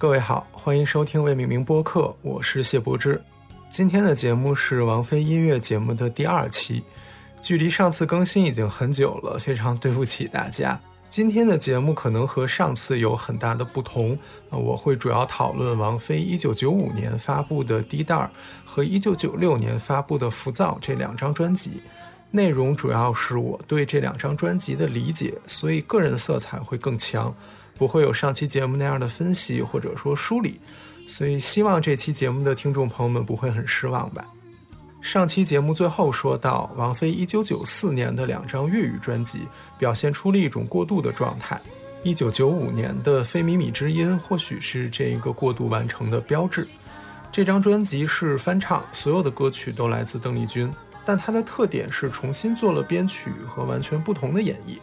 各位好，欢迎收听未命名播客，我是谢柏之。今天的节目是王菲音乐节目的第二期，距离上次更新已经很久了，非常对不起大家。今天的节目可能和上次有很大的不同，我会主要讨论王菲1995年发布的《滴答》和1996年发布的《浮躁》这两张专辑，内容主要是我对这两张专辑的理解，所以个人色彩会更强。不会有上期节目那样的分析或者说梳理，所以希望这期节目的听众朋友们不会很失望吧。上期节目最后说到，王菲1994年的两张粤语专辑表现出了一种过渡的状态，1995年的《非靡靡之音》或许是这一个过渡完成的标志。这张专辑是翻唱，所有的歌曲都来自邓丽君，但它的特点是重新做了编曲和完全不同的演绎。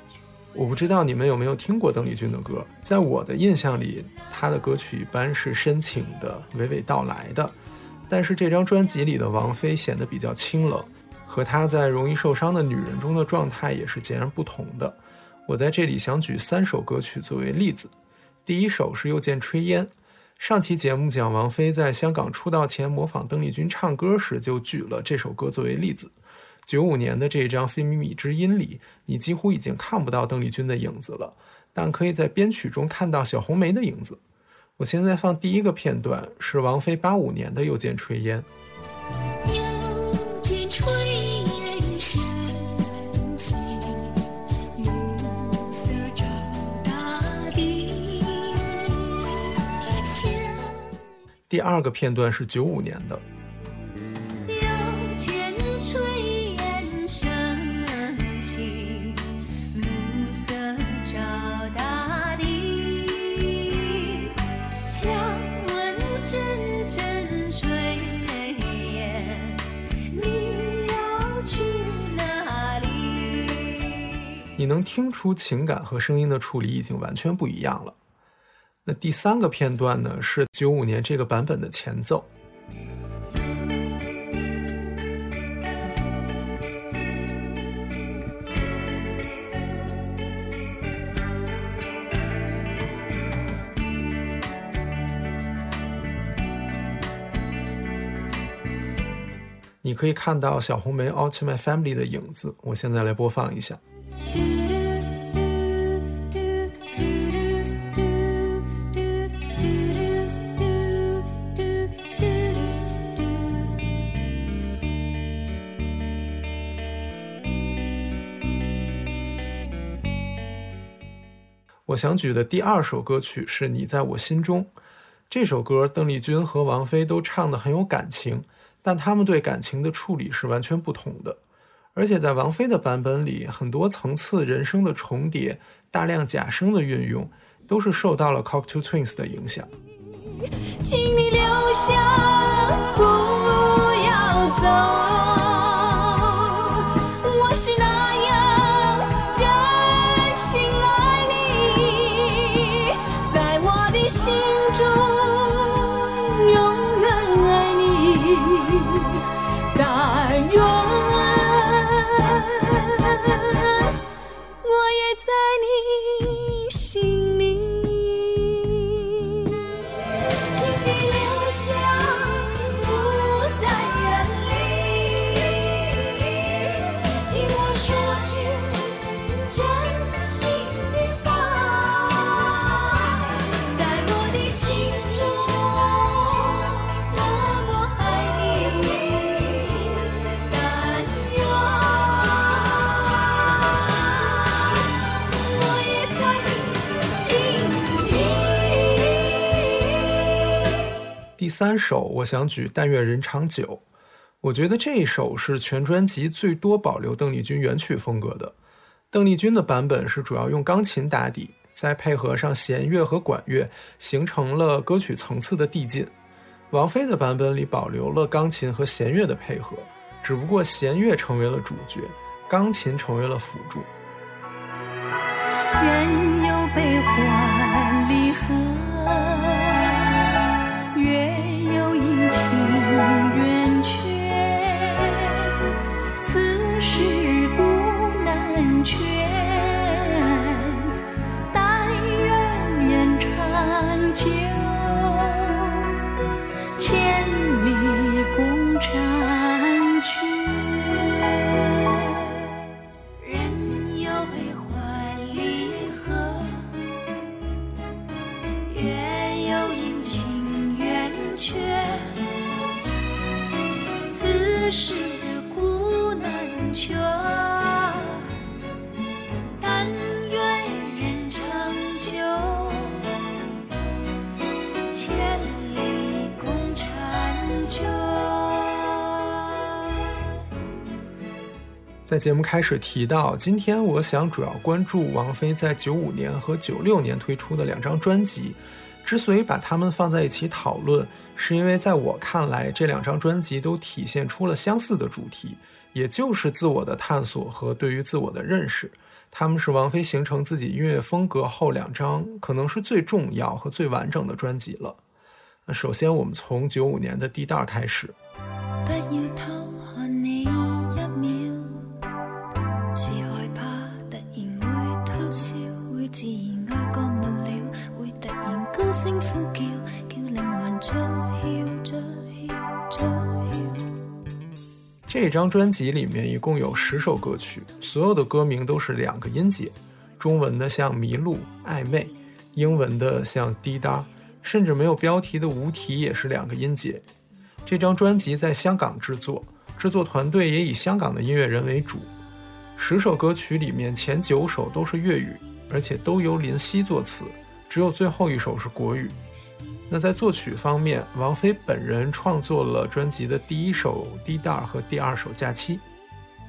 我不知道你们有没有听过邓丽君的歌，在我的印象里，她的歌曲一般是深情的、娓娓道来的。但是这张专辑里的王菲显得比较清冷，和她在《容易受伤的女人》中的状态也是截然不同的。我在这里想举三首歌曲作为例子。第一首是《又见炊烟》，上期节目讲王菲在香港出道前模仿邓丽君唱歌时，就举了这首歌作为例子。九五年的这一张《非靡靡之音》里，你几乎已经看不到邓丽君的影子了，但可以在编曲中看到小红梅的影子。我现在放第一个片段，是王菲八五年的《又见炊烟》。第二个片段是九五年的。能听出情感和声音的处理已经完全不一样了。那第三个片段呢？是九五年这个版本的前奏。你可以看到小红梅《All to My Family》的影子。我现在来播放一下。我想举的第二首歌曲是《你在我心中》。这首歌，邓丽君和王菲都唱得很有感情，但他们对感情的处理是完全不同的。而且在王菲的版本里，很多层次人声的重叠、大量假声的运用，都是受到了 Cocteau Twins 的影响。请你留下，不要走。第三首，我想举《但愿人长久》。我觉得这一首是全专辑最多保留邓丽君原曲风格的。邓丽君的版本是主要用钢琴打底，再配合上弦乐和管乐，形成了歌曲层次的递进。王菲的版本里保留了钢琴和弦乐的配合，只不过弦乐成为了主角，钢琴成为了辅助。人有悲欢在节目开始提到，今天我想主要关注王菲在九五年和九六年推出的两张专辑。之所以把它们放在一起讨论，是因为在我看来，这两张专辑都体现出了相似的主题，也就是自我的探索和对于自我的认识。他们是王菲形成自己音乐风格后两张可能是最重要和最完整的专辑了。那首先，我们从九五年的《地带》开始。不要这张专辑里面一共有十首歌曲，所有的歌名都是两个音节，中文的像迷路、暧昧，英文的像滴答，甚至没有标题的无题也是两个音节。这张专辑在香港制作，制作团队也以香港的音乐人为主。十首歌曲里面前九首都是粤语，而且都由林夕作词，只有最后一首是国语。那在作曲方面，王菲本人创作了专辑的第一首《滴答》和第二首《假期》。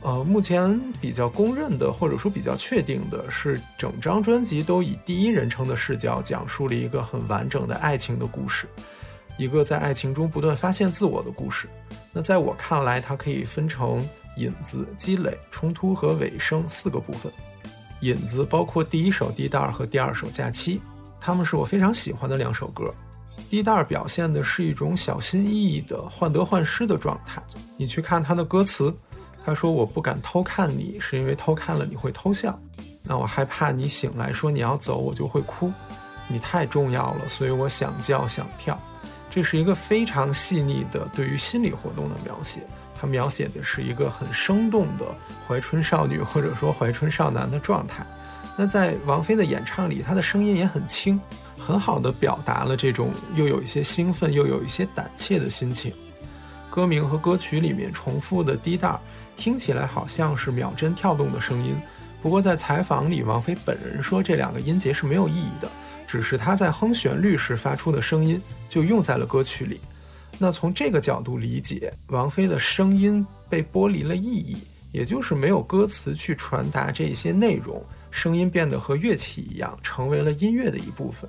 呃，目前比较公认的，或者说比较确定的是，整张专辑都以第一人称的视角讲述了一个很完整的爱情的故事。一个在爱情中不断发现自我的故事。那在我看来，它可以分成引子、积累、冲突和尾声四个部分。引子包括第一首《滴答》和第二首《假期》，它们是我非常喜欢的两首歌。《滴答》表现的是一种小心翼翼的患得患失的状态。你去看他的歌词，他说：“我不敢偷看你，是因为偷看了你会偷笑。那我害怕你醒来说你要走，我就会哭。你太重要了，所以我想叫想跳。”这是一个非常细腻的对于心理活动的描写，它描写的是一个很生动的怀春少女或者说怀春少男的状态。那在王菲的演唱里，她的声音也很轻，很好的表达了这种又有一些兴奋又有一些胆怯的心情。歌名和歌曲里面重复的滴答，听起来好像是秒针跳动的声音，不过在采访里，王菲本人说这两个音节是没有意义的。只是他在哼旋律时发出的声音就用在了歌曲里，那从这个角度理解，王菲的声音被剥离了意义，也就是没有歌词去传达这些内容，声音变得和乐器一样，成为了音乐的一部分。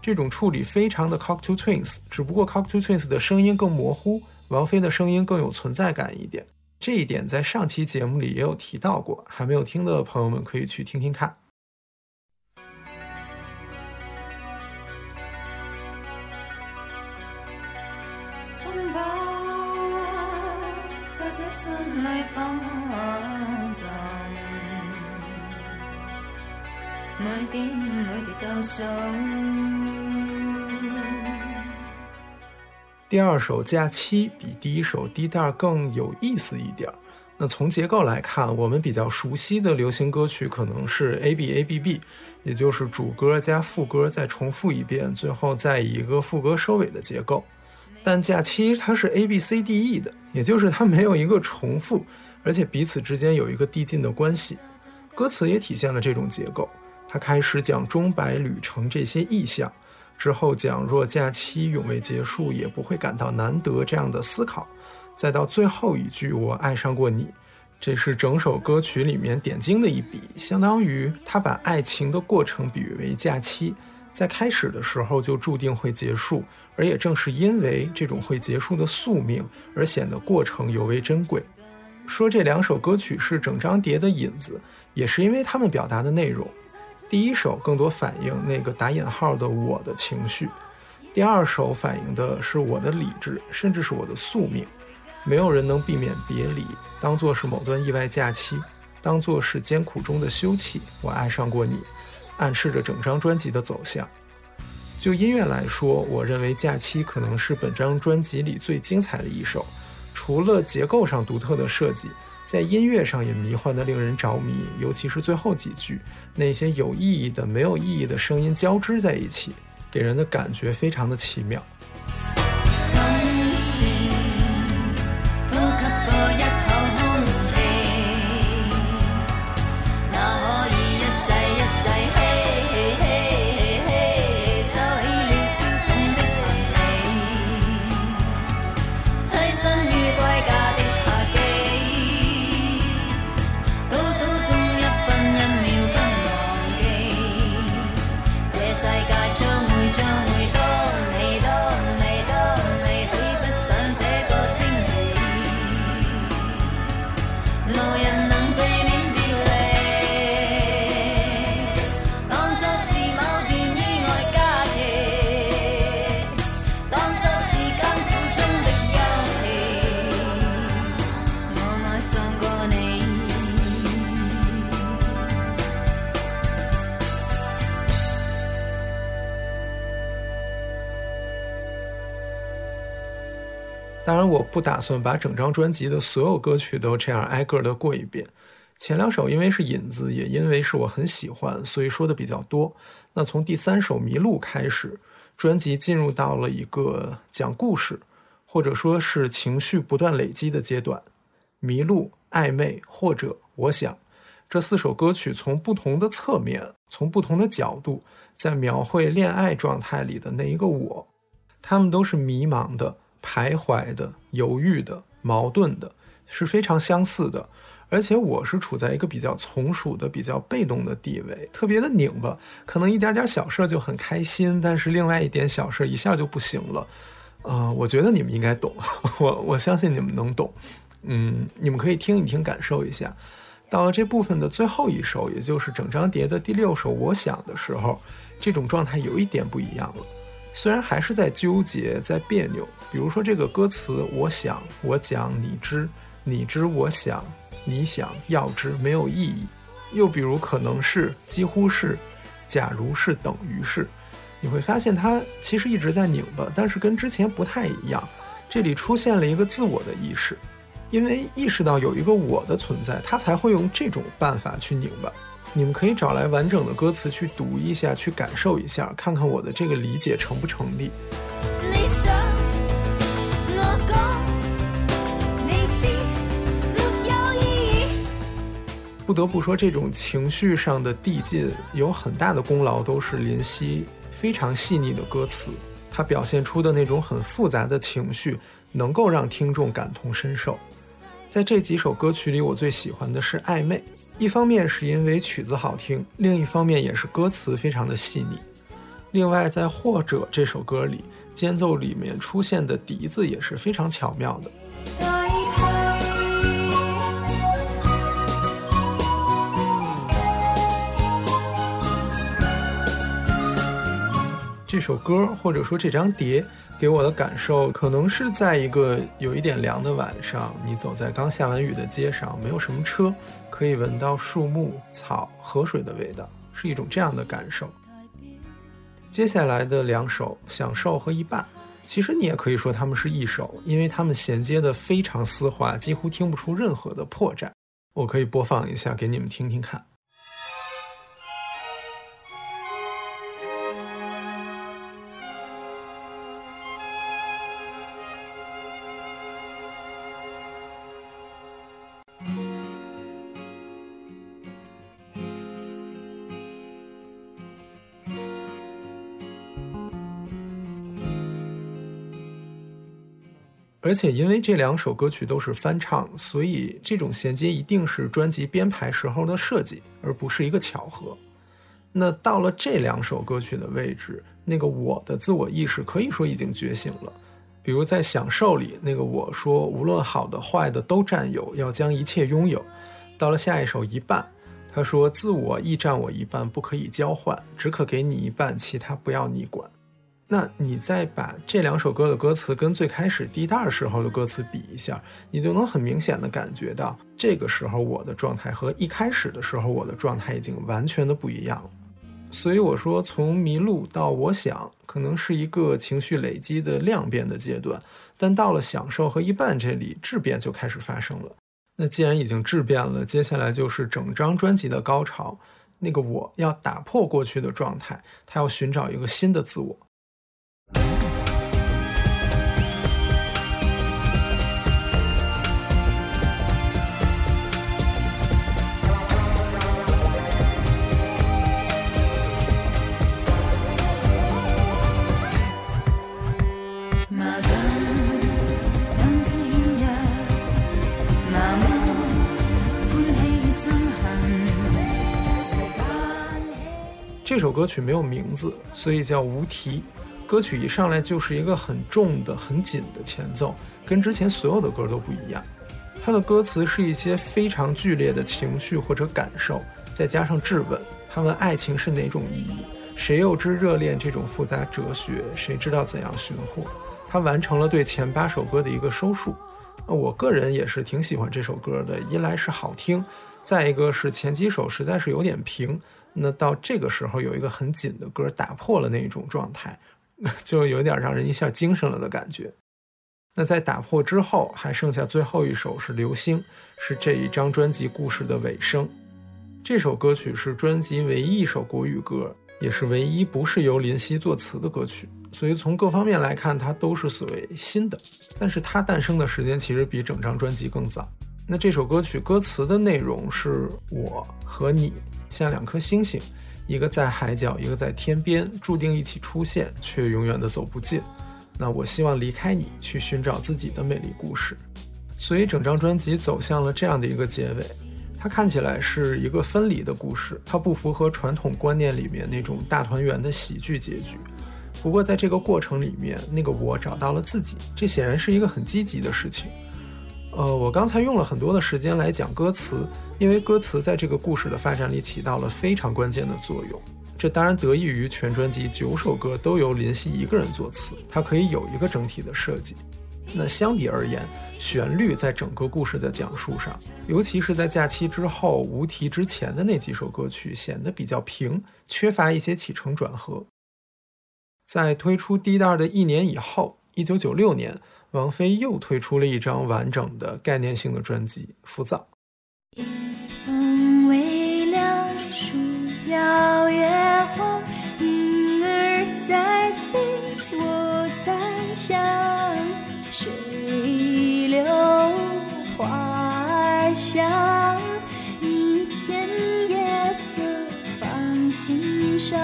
这种处理非常的 cock to Twins，只不过 cock to Twins 的声音更模糊，王菲的声音更有存在感一点。这一点在上期节目里也有提到过，还没有听的朋友们可以去听听看。每滴倒数。第二首《假期》比第一首《滴答》更有意思一点儿。那从结构来看，我们比较熟悉的流行歌曲可能是 A B A B B，也就是主歌加副歌再重复一遍，最后再以一个副歌收尾的结构。但假期它是 A B C D E 的，也就是它没有一个重复，而且彼此之间有一个递进的关系。歌词也体现了这种结构。他开始讲钟摆旅程这些意象，之后讲若假期永未结束，也不会感到难得这样的思考，再到最后一句我爱上过你，这是整首歌曲里面点睛的一笔，相当于他把爱情的过程比喻为假期。在开始的时候就注定会结束，而也正是因为这种会结束的宿命，而显得过程尤为珍贵。说这两首歌曲是整张碟的引子，也是因为他们表达的内容。第一首更多反映那个打引号的我的情绪，第二首反映的是我的理智，甚至是我的宿命。没有人能避免别离，当做是某段意外假期，当做是艰苦中的休憩。我爱上过你。暗示着整张专辑的走向。就音乐来说，我认为《假期》可能是本张专辑里最精彩的一首。除了结构上独特的设计，在音乐上也迷幻的令人着迷。尤其是最后几句，那些有意义的、没有意义的声音交织在一起，给人的感觉非常的奇妙。当然，我不打算把整张专辑的所有歌曲都这样挨个的过一遍。前两首因为是引子，也因为是我很喜欢，所以说的比较多。那从第三首《迷路》开始，专辑进入到了一个讲故事，或者说是情绪不断累积的阶段。迷路、暧昧或者我想，这四首歌曲从不同的侧面，从不同的角度，在描绘恋爱状态里的那一个我。他们都是迷茫的、徘徊的、犹豫的、矛盾的，是非常相似的。而且我是处在一个比较从属的、比较被动的地位，特别的拧巴，可能一点点小事就很开心，但是另外一点小事一下就不行了。呃，我觉得你们应该懂，我我相信你们能懂。嗯，你们可以听一听，感受一下。到了这部分的最后一首，也就是整张碟的第六首《我想》的时候，这种状态有一点不一样了。虽然还是在纠结，在别扭，比如说这个歌词“我想，我讲，你知，你知，我想。”你想要知没有意义，又比如可能是几乎是，假如是等于是，你会发现它其实一直在拧巴，但是跟之前不太一样。这里出现了一个自我的意识，因为意识到有一个我的存在，他才会用这种办法去拧巴。你们可以找来完整的歌词去读一下，去感受一下，看看我的这个理解成不成立。不得不说，这种情绪上的递进有很大的功劳，都是林夕非常细腻的歌词。他表现出的那种很复杂的情绪，能够让听众感同身受。在这几首歌曲里，我最喜欢的是《暧昧》，一方面是因为曲子好听，另一方面也是歌词非常的细腻。另外，在《或者》这首歌里，间奏里面出现的笛子也是非常巧妙的。这首歌或者说这张碟给我的感受，可能是在一个有一点凉的晚上，你走在刚下完雨的街上，没有什么车，可以闻到树木、草、河水的味道，是一种这样的感受。接下来的两首《享受》和《一半》，其实你也可以说它们是一首，因为它们衔接的非常丝滑，几乎听不出任何的破绽。我可以播放一下给你们听听看。而且因为这两首歌曲都是翻唱，所以这种衔接一定是专辑编排时候的设计，而不是一个巧合。那到了这两首歌曲的位置，那个我的自我意识可以说已经觉醒了。比如在《享受》里，那个我说无论好的坏的都占有，要将一切拥有。到了下一首《一半》，他说自我亦占我一半，不可以交换，只可给你一半，其他不要你管。那你再把这两首歌的歌词跟最开始第一袋时候的歌词比一下，你就能很明显的感觉到，这个时候我的状态和一开始的时候我的状态已经完全的不一样了。所以我说，从迷路到我想，可能是一个情绪累积的量变的阶段，但到了享受和一半这里，质变就开始发生了。那既然已经质变了，接下来就是整张专辑的高潮，那个我要打破过去的状态，他要寻找一个新的自我。这首歌曲没有名字，所以叫无题。歌曲一上来就是一个很重的、很紧的前奏，跟之前所有的歌都不一样。它的歌词是一些非常剧烈的情绪或者感受，再加上质问。他问爱情是哪种意义？谁又知热恋这种复杂哲学？谁知道怎样寻获？他完成了对前八首歌的一个收束。我个人也是挺喜欢这首歌的，一来是好听，再一个是前几首实在是有点平。那到这个时候有一个很紧的歌打破了那一种状态，就有点让人一下精神了的感觉。那在打破之后，还剩下最后一首是《流星》，是这一张专辑故事的尾声。这首歌曲是专辑唯一一首国语歌，也是唯一不是由林夕作词的歌曲，所以从各方面来看，它都是所谓新的。但是它诞生的时间其实比整张专辑更早。那这首歌曲歌词的内容是我和你像两颗星星，一个在海角，一个在天边，注定一起出现，却永远的走不近。那我希望离开你，去寻找自己的美丽故事。所以整张专辑走向了这样的一个结尾，它看起来是一个分离的故事，它不符合传统观念里面那种大团圆的喜剧结局。不过在这个过程里面，那个我找到了自己，这显然是一个很积极的事情。呃，我刚才用了很多的时间来讲歌词，因为歌词在这个故事的发展里起到了非常关键的作用。这当然得益于全专辑九首歌都由林夕一个人作词，他可以有一个整体的设计。那相比而言，旋律在整个故事的讲述上，尤其是在假期之后无题之前的那几首歌曲，显得比较平，缺乏一些起承转合。在推出第二的一年以后，一九九六年，王菲又推出了一张完整的概念性的专辑《浮躁》。小野花，莺儿在飞，我在想，水流花儿香，一片夜色放心上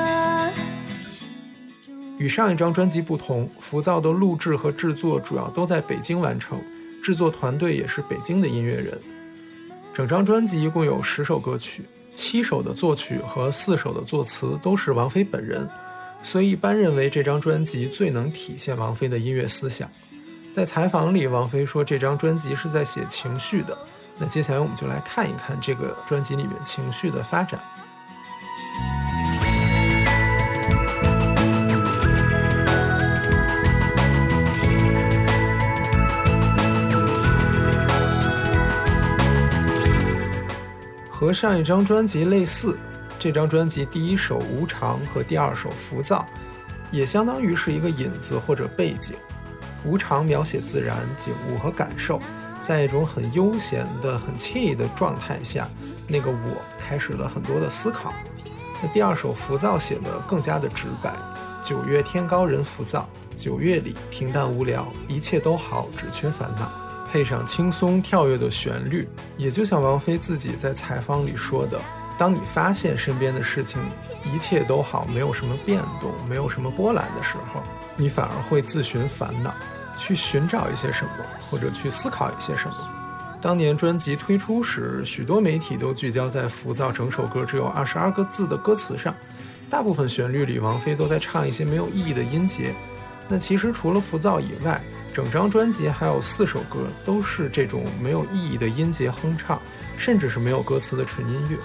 与上一张专辑不同，《浮躁》的录制和制作主要都在北京完成，制作团队也是北京的音乐人。整张专辑一共有十首歌曲，七首的作曲和四首的作词都是王菲本人，所以一般认为这张专辑最能体现王菲的音乐思想。在采访里，王菲说这张专辑是在写情绪的。那接下来我们就来看一看这个专辑里面情绪的发展。和上一张专辑类似，这张专辑第一首《无常》和第二首《浮躁》，也相当于是一个引子或者背景。《无常》描写自然景物和感受，在一种很悠闲的、很惬意的状态下，那个我开始了很多的思考。那第二首《浮躁》写的更加的直白：九月天高人浮躁，九月里平淡无聊，一切都好，只缺烦恼。配上轻松跳跃的旋律，也就像王菲自己在采访里说的：“当你发现身边的事情一切都好，没有什么变动，没有什么波澜的时候，你反而会自寻烦恼，去寻找一些什么，或者去思考一些什么。”当年专辑推出时，许多媒体都聚焦在浮躁整首歌只有二十二个字的歌词上，大部分旋律里王菲都在唱一些没有意义的音节。那其实除了浮躁以外，整张专辑还有四首歌都是这种没有意义的音节哼唱，甚至是没有歌词的纯音乐。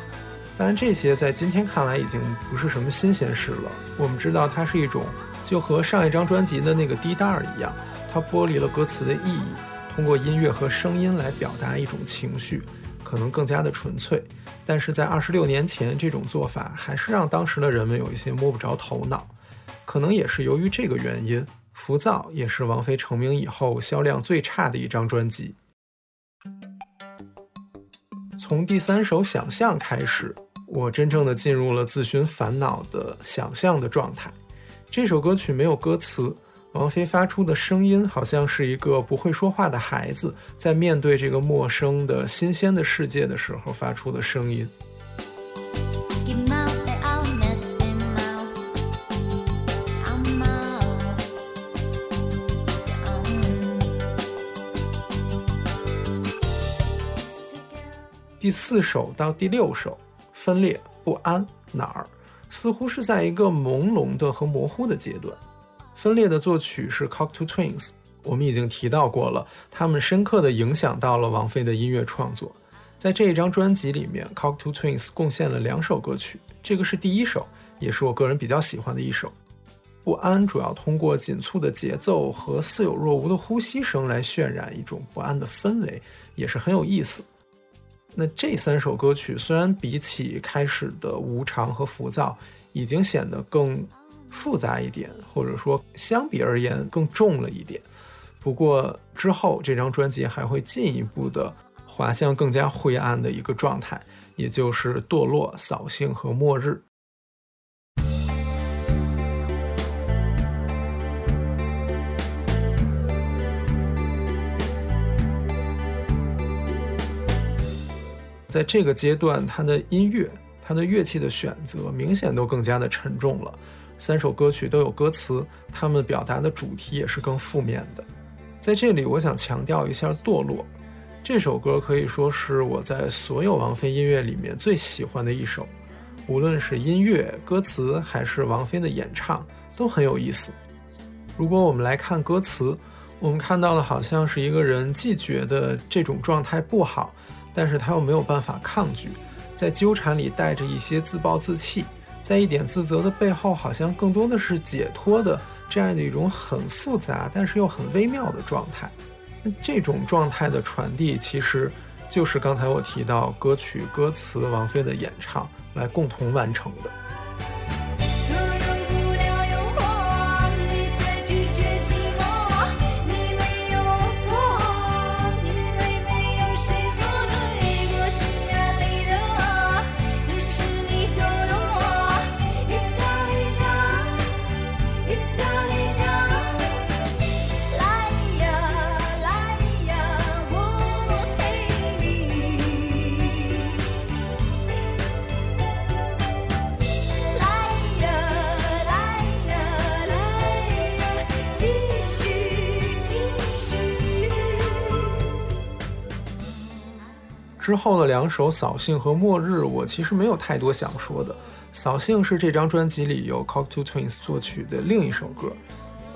当然，这些在今天看来已经不是什么新鲜事了。我们知道它是一种，就和上一张专辑的那个滴答一样，它剥离了歌词的意义，通过音乐和声音来表达一种情绪，可能更加的纯粹。但是在二十六年前，这种做法还是让当时的人们有一些摸不着头脑。可能也是由于这个原因。浮躁也是王菲成名以后销量最差的一张专辑。从第三首《想象》开始，我真正的进入了自寻烦恼的想象的状态。这首歌曲没有歌词，王菲发出的声音好像是一个不会说话的孩子在面对这个陌生的新鲜的世界的时候发出的声音。第四首到第六首，分裂不安哪儿，似乎是在一个朦胧的和模糊的阶段。分裂的作曲是 Cocteau Twins，我们已经提到过了，他们深刻的影响到了王菲的音乐创作。在这一张专辑里面，Cocteau Twins 贡献了两首歌曲，这个是第一首，也是我个人比较喜欢的一首。不安主要通过紧促的节奏和似有若无的呼吸声来渲染一种不安的氛围，也是很有意思。那这三首歌曲虽然比起开始的无常和浮躁，已经显得更复杂一点，或者说相比而言更重了一点。不过之后这张专辑还会进一步的滑向更加灰暗的一个状态，也就是堕落、扫兴和末日。在这个阶段，他的音乐、他的乐器的选择明显都更加的沉重了。三首歌曲都有歌词，他们表达的主题也是更负面的。在这里，我想强调一下《堕落》这首歌，可以说是我在所有王菲音乐里面最喜欢的一首。无论是音乐、歌词，还是王菲的演唱，都很有意思。如果我们来看歌词，我们看到的好像是一个人既觉得这种状态不好。但是他又没有办法抗拒，在纠缠里带着一些自暴自弃，在一点自责的背后，好像更多的是解脱的这样的一种很复杂，但是又很微妙的状态。那这种状态的传递，其实就是刚才我提到歌曲歌词王菲的演唱来共同完成的。之后的两首《扫兴》和《末日》，我其实没有太多想说的。《扫兴》是这张专辑里由 Cocteau Twins 作曲的另一首歌，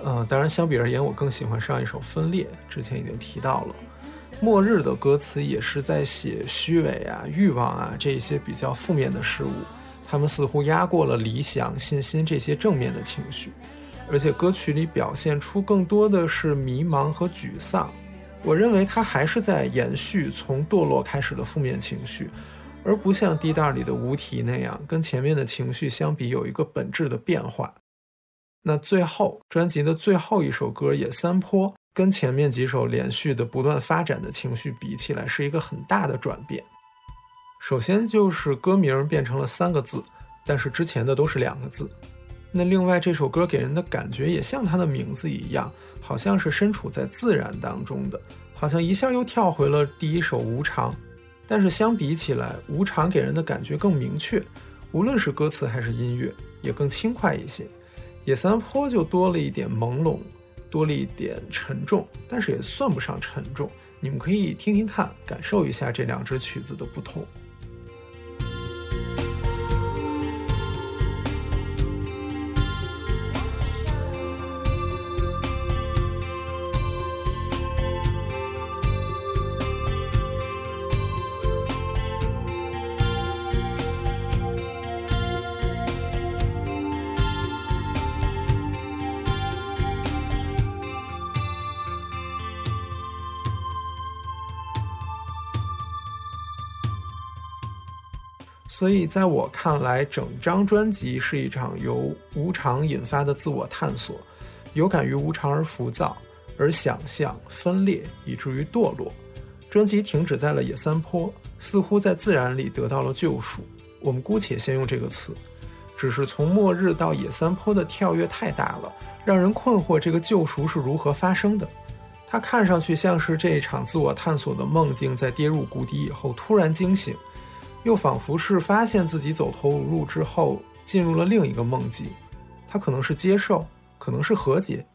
呃，当然相比而言，我更喜欢上一首《分裂》，之前已经提到了。《末日》的歌词也是在写虚伪啊、欲望啊这些比较负面的事物，他们似乎压过了理想、信心这些正面的情绪，而且歌曲里表现出更多的是迷茫和沮丧。我认为他还是在延续从堕落开始的负面情绪，而不像滴答里的无题那样，跟前面的情绪相比有一个本质的变化。那最后专辑的最后一首歌《野三坡》，跟前面几首连续的不断发展的情绪比起来，是一个很大的转变。首先就是歌名变成了三个字，但是之前的都是两个字。那另外这首歌给人的感觉也像它的名字一样。好像是身处在自然当中的，好像一下又跳回了第一首《无常》，但是相比起来，《无常》给人的感觉更明确，无论是歌词还是音乐，也更轻快一些。《野三坡》就多了一点朦胧，多了一点沉重，但是也算不上沉重。你们可以听听看，感受一下这两支曲子的不同。所以，在我看来，整张专辑是一场由无常引发的自我探索，有感于无常而浮躁，而想象分裂，以至于堕落。专辑停止在了野三坡，似乎在自然里得到了救赎。我们姑且先用这个词。只是从末日到野三坡的跳跃太大了，让人困惑这个救赎是如何发生的。它看上去像是这一场自我探索的梦境，在跌入谷底以后突然惊醒。又仿佛是发现自己走投无路之后，进入了另一个梦境。它可能是接受，可能是和解。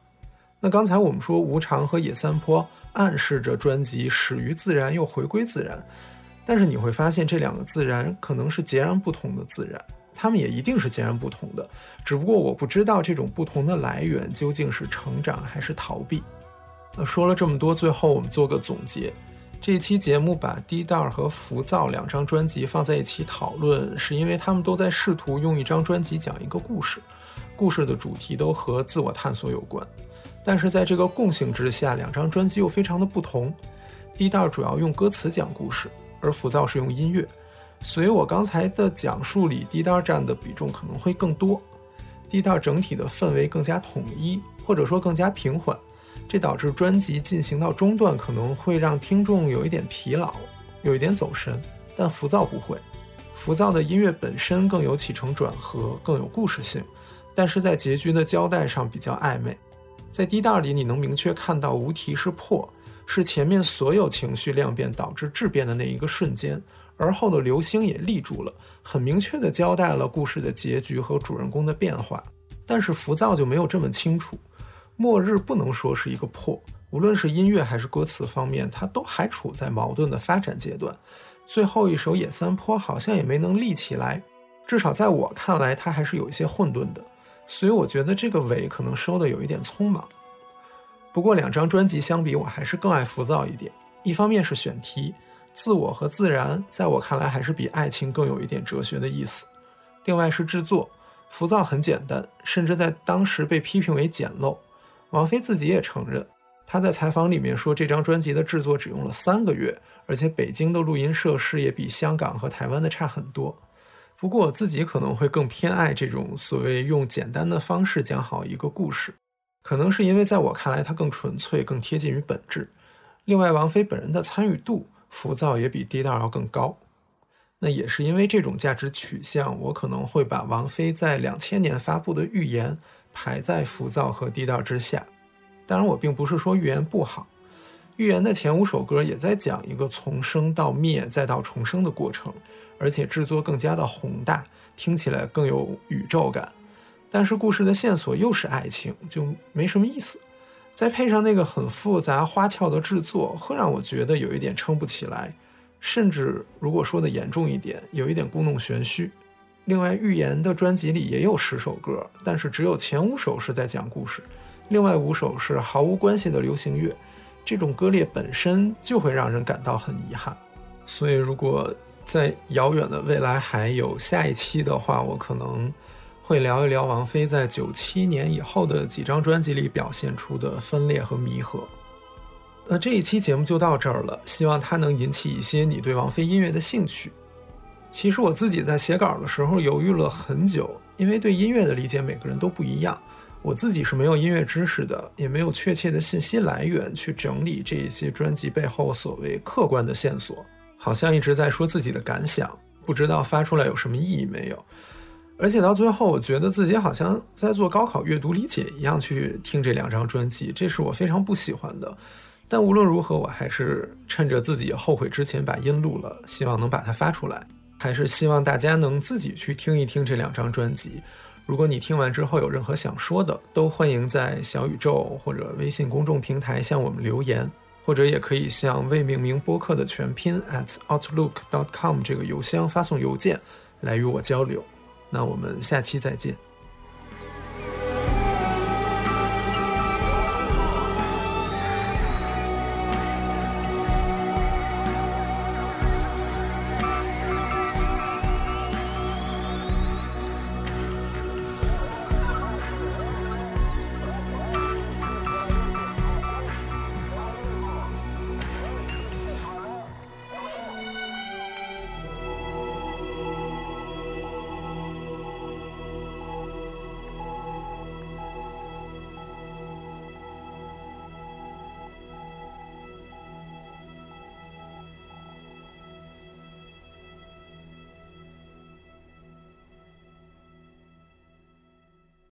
那刚才我们说无常和野三坡暗示着专辑始于自然又回归自然，但是你会发现这两个自然可能是截然不同的自然，它们也一定是截然不同的。只不过我不知道这种不同的来源究竟是成长还是逃避。那说了这么多，最后我们做个总结。这一期节目把《滴答》和《浮躁》两张专辑放在一起讨论，是因为他们都在试图用一张专辑讲一个故事，故事的主题都和自我探索有关。但是在这个共性之下，两张专辑又非常的不同。《滴答》主要用歌词讲故事，而《浮躁》是用音乐，所以我刚才的讲述里，《滴答》占的比重可能会更多。《滴答》整体的氛围更加统一，或者说更加平缓。这导致专辑进行到中段可能会让听众有一点疲劳，有一点走神。但浮躁不会，浮躁的音乐本身更有起承转合，更有故事性，但是在结局的交代上比较暧昧。在低档里，你能明确看到无题是破，是前面所有情绪量变导致质变的那一个瞬间，而后的流星也立住了，很明确的交代了故事的结局和主人公的变化。但是浮躁就没有这么清楚。末日不能说是一个破，无论是音乐还是歌词方面，它都还处在矛盾的发展阶段。最后一首《野三坡》好像也没能立起来，至少在我看来，它还是有一些混沌的。所以我觉得这个尾可能收的有一点匆忙。不过两张专辑相比，我还是更爱浮躁一点。一方面是选题，自我和自然，在我看来还是比爱情更有一点哲学的意思。另外是制作，浮躁很简单，甚至在当时被批评为简陋。王菲自己也承认，她在采访里面说，这张专辑的制作只用了三个月，而且北京的录音设施也比香港和台湾的差很多。不过我自己可能会更偏爱这种所谓用简单的方式讲好一个故事，可能是因为在我看来它更纯粹、更贴近于本质。另外，王菲本人的参与度、浮躁也比低调要更高。那也是因为这种价值取向，我可能会把王菲在两千年发布的《预言》。排在浮躁和低调之下。当然，我并不是说预言不好。预言的前五首歌也在讲一个从生到灭再到重生的过程，而且制作更加的宏大，听起来更有宇宙感。但是故事的线索又是爱情，就没什么意思。再配上那个很复杂花俏的制作，会让我觉得有一点撑不起来。甚至如果说的严重一点，有一点故弄玄虚。另外，预言的专辑里也有十首歌，但是只有前五首是在讲故事，另外五首是毫无关系的流行乐。这种割裂本身就会让人感到很遗憾。所以，如果在遥远的未来还有下一期的话，我可能会聊一聊王菲在九七年以后的几张专辑里表现出的分裂和弥合。那这一期节目就到这儿了，希望它能引起一些你对王菲音乐的兴趣。其实我自己在写稿的时候犹豫了很久，因为对音乐的理解每个人都不一样。我自己是没有音乐知识的，也没有确切的信息来源去整理这些专辑背后所谓客观的线索，好像一直在说自己的感想，不知道发出来有什么意义没有。而且到最后，我觉得自己好像在做高考阅读理解一样去听这两张专辑，这是我非常不喜欢的。但无论如何，我还是趁着自己后悔之前把音录了，希望能把它发出来。还是希望大家能自己去听一听这两张专辑。如果你听完之后有任何想说的，都欢迎在小宇宙或者微信公众平台向我们留言，或者也可以向未命名播客的全拼 at outlook.com 这个邮箱发送邮件来与我交流。那我们下期再见。